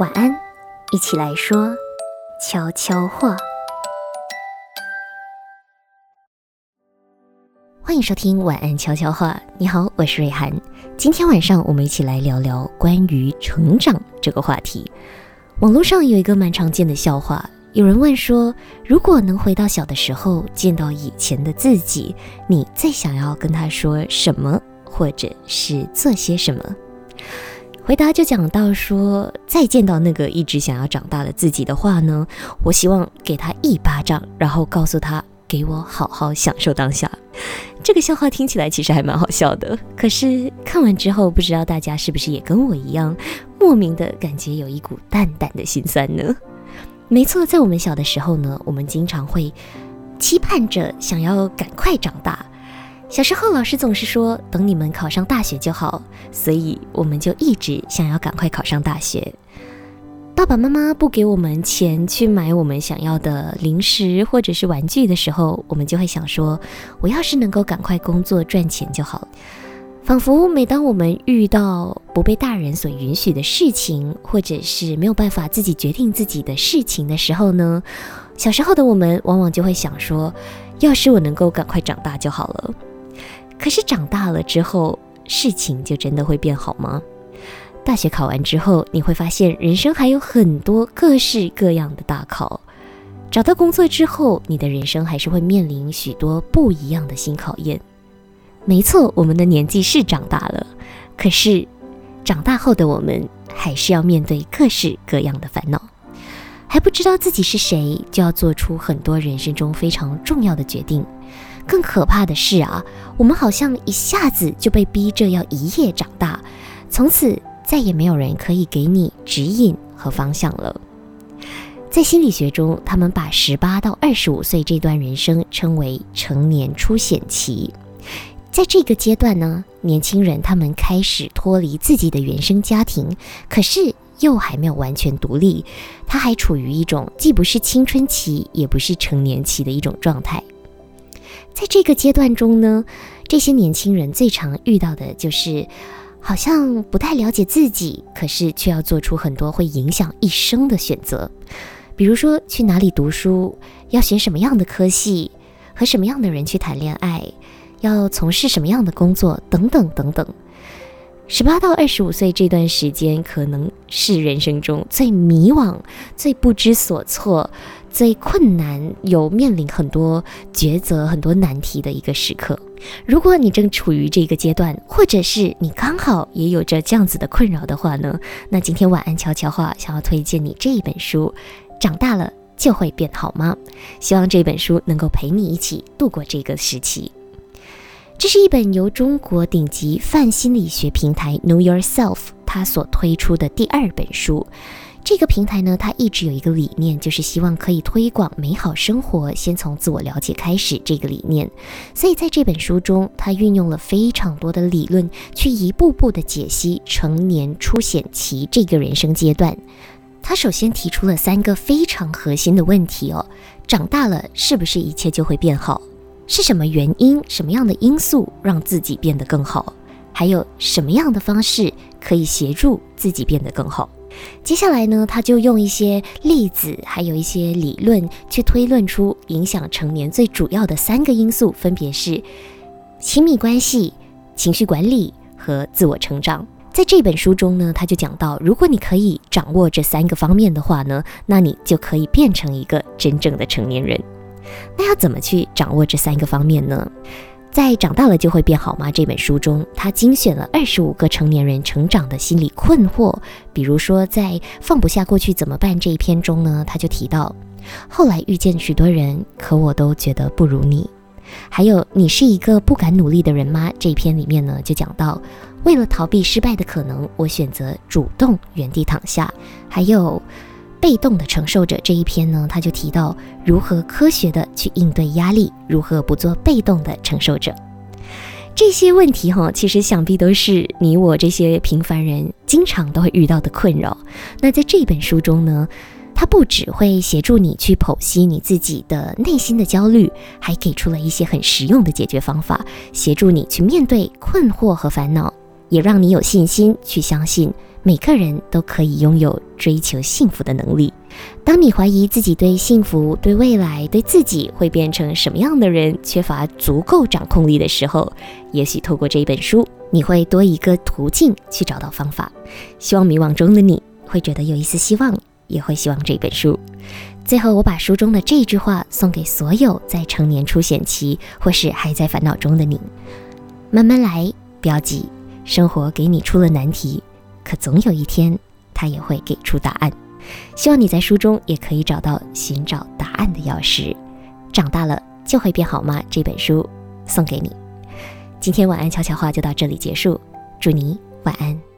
晚安，一起来说悄悄话。欢迎收听晚安悄悄话。你好，我是瑞涵。今天晚上我们一起来聊聊关于成长这个话题。网络上有一个蛮常见的笑话，有人问说，如果能回到小的时候，见到以前的自己，你最想要跟他说什么，或者是做些什么？回答就讲到说，再见到那个一直想要长大的自己的话呢，我希望给他一巴掌，然后告诉他，给我好好享受当下。这个笑话听起来其实还蛮好笑的，可是看完之后，不知道大家是不是也跟我一样，莫名的感觉有一股淡淡的心酸呢？没错，在我们小的时候呢，我们经常会期盼着想要赶快长大。小时候，老师总是说等你们考上大学就好，所以我们就一直想要赶快考上大学。爸爸妈妈不给我们钱去买我们想要的零食或者是玩具的时候，我们就会想说，我要是能够赶快工作赚钱就好了。仿佛每当我们遇到不被大人所允许的事情，或者是没有办法自己决定自己的事情的时候呢，小时候的我们往往就会想说，要是我能够赶快长大就好了。可是长大了之后，事情就真的会变好吗？大学考完之后，你会发现人生还有很多各式各样的大考。找到工作之后，你的人生还是会面临许多不一样的新考验。没错，我们的年纪是长大了，可是长大后的我们还是要面对各式各样的烦恼。还不知道自己是谁，就要做出很多人生中非常重要的决定。更可怕的是啊，我们好像一下子就被逼着要一夜长大，从此再也没有人可以给你指引和方向了。在心理学中，他们把十八到二十五岁这段人生称为成年初显期。在这个阶段呢，年轻人他们开始脱离自己的原生家庭，可是又还没有完全独立，他还处于一种既不是青春期，也不是成年期的一种状态。在这个阶段中呢，这些年轻人最常遇到的就是，好像不太了解自己，可是却要做出很多会影响一生的选择，比如说去哪里读书，要选什么样的科系，和什么样的人去谈恋爱，要从事什么样的工作，等等等等。十八到二十五岁这段时间，可能是人生中最迷惘、最不知所措。最困难，有面临很多抉择、很多难题的一个时刻。如果你正处于这个阶段，或者是你刚好也有着这样子的困扰的话呢，那今天晚安悄悄话想要推荐你这一本书，《长大了就会变好吗》？希望这本书能够陪你一起度过这个时期。这是一本由中国顶级泛心理学平台 Know Yourself 它所推出的第二本书。这个平台呢，它一直有一个理念，就是希望可以推广美好生活，先从自我了解开始。这个理念，所以在这本书中，它运用了非常多的理论，去一步步的解析成年初显期这个人生阶段。他首先提出了三个非常核心的问题哦：长大了是不是一切就会变好？是什么原因、什么样的因素让自己变得更好？还有什么样的方式可以协助自己变得更好？接下来呢，他就用一些例子，还有一些理论，去推论出影响成年最主要的三个因素，分别是亲密关系、情绪管理和自我成长。在这本书中呢，他就讲到，如果你可以掌握这三个方面的话呢，那你就可以变成一个真正的成年人。那要怎么去掌握这三个方面呢？在长大了就会变好吗？这本书中，他精选了二十五个成年人成长的心理困惑。比如说，在放不下过去怎么办这一篇中呢，他就提到，后来遇见许多人，可我都觉得不如你。还有，你是一个不敢努力的人吗？这一篇里面呢，就讲到，为了逃避失败的可能，我选择主动原地躺下。还有。被动的承受者这一篇呢，他就提到如何科学的去应对压力，如何不做被动的承受者。这些问题哈，其实想必都是你我这些平凡人经常都会遇到的困扰。那在这本书中呢，他不只会协助你去剖析你自己的内心的焦虑，还给出了一些很实用的解决方法，协助你去面对困惑和烦恼，也让你有信心去相信每个人都可以拥有追求幸福的能力。当你怀疑自己对幸福、对未来、对自己会变成什么样的人缺乏足够掌控力的时候，也许透过这一本书，你会多一个途径去找到方法。希望迷惘中的你会觉得有一丝希望，也会希望这本书。最后，我把书中的这句话送给所有在成年初显期或是还在烦恼中的你：慢慢来，不要急。生活给你出了难题，可总有一天，他也会给出答案。希望你在书中也可以找到寻找答案的钥匙。长大了就会变好吗？这本书送给你。今天晚安悄悄话就到这里结束，祝你晚安。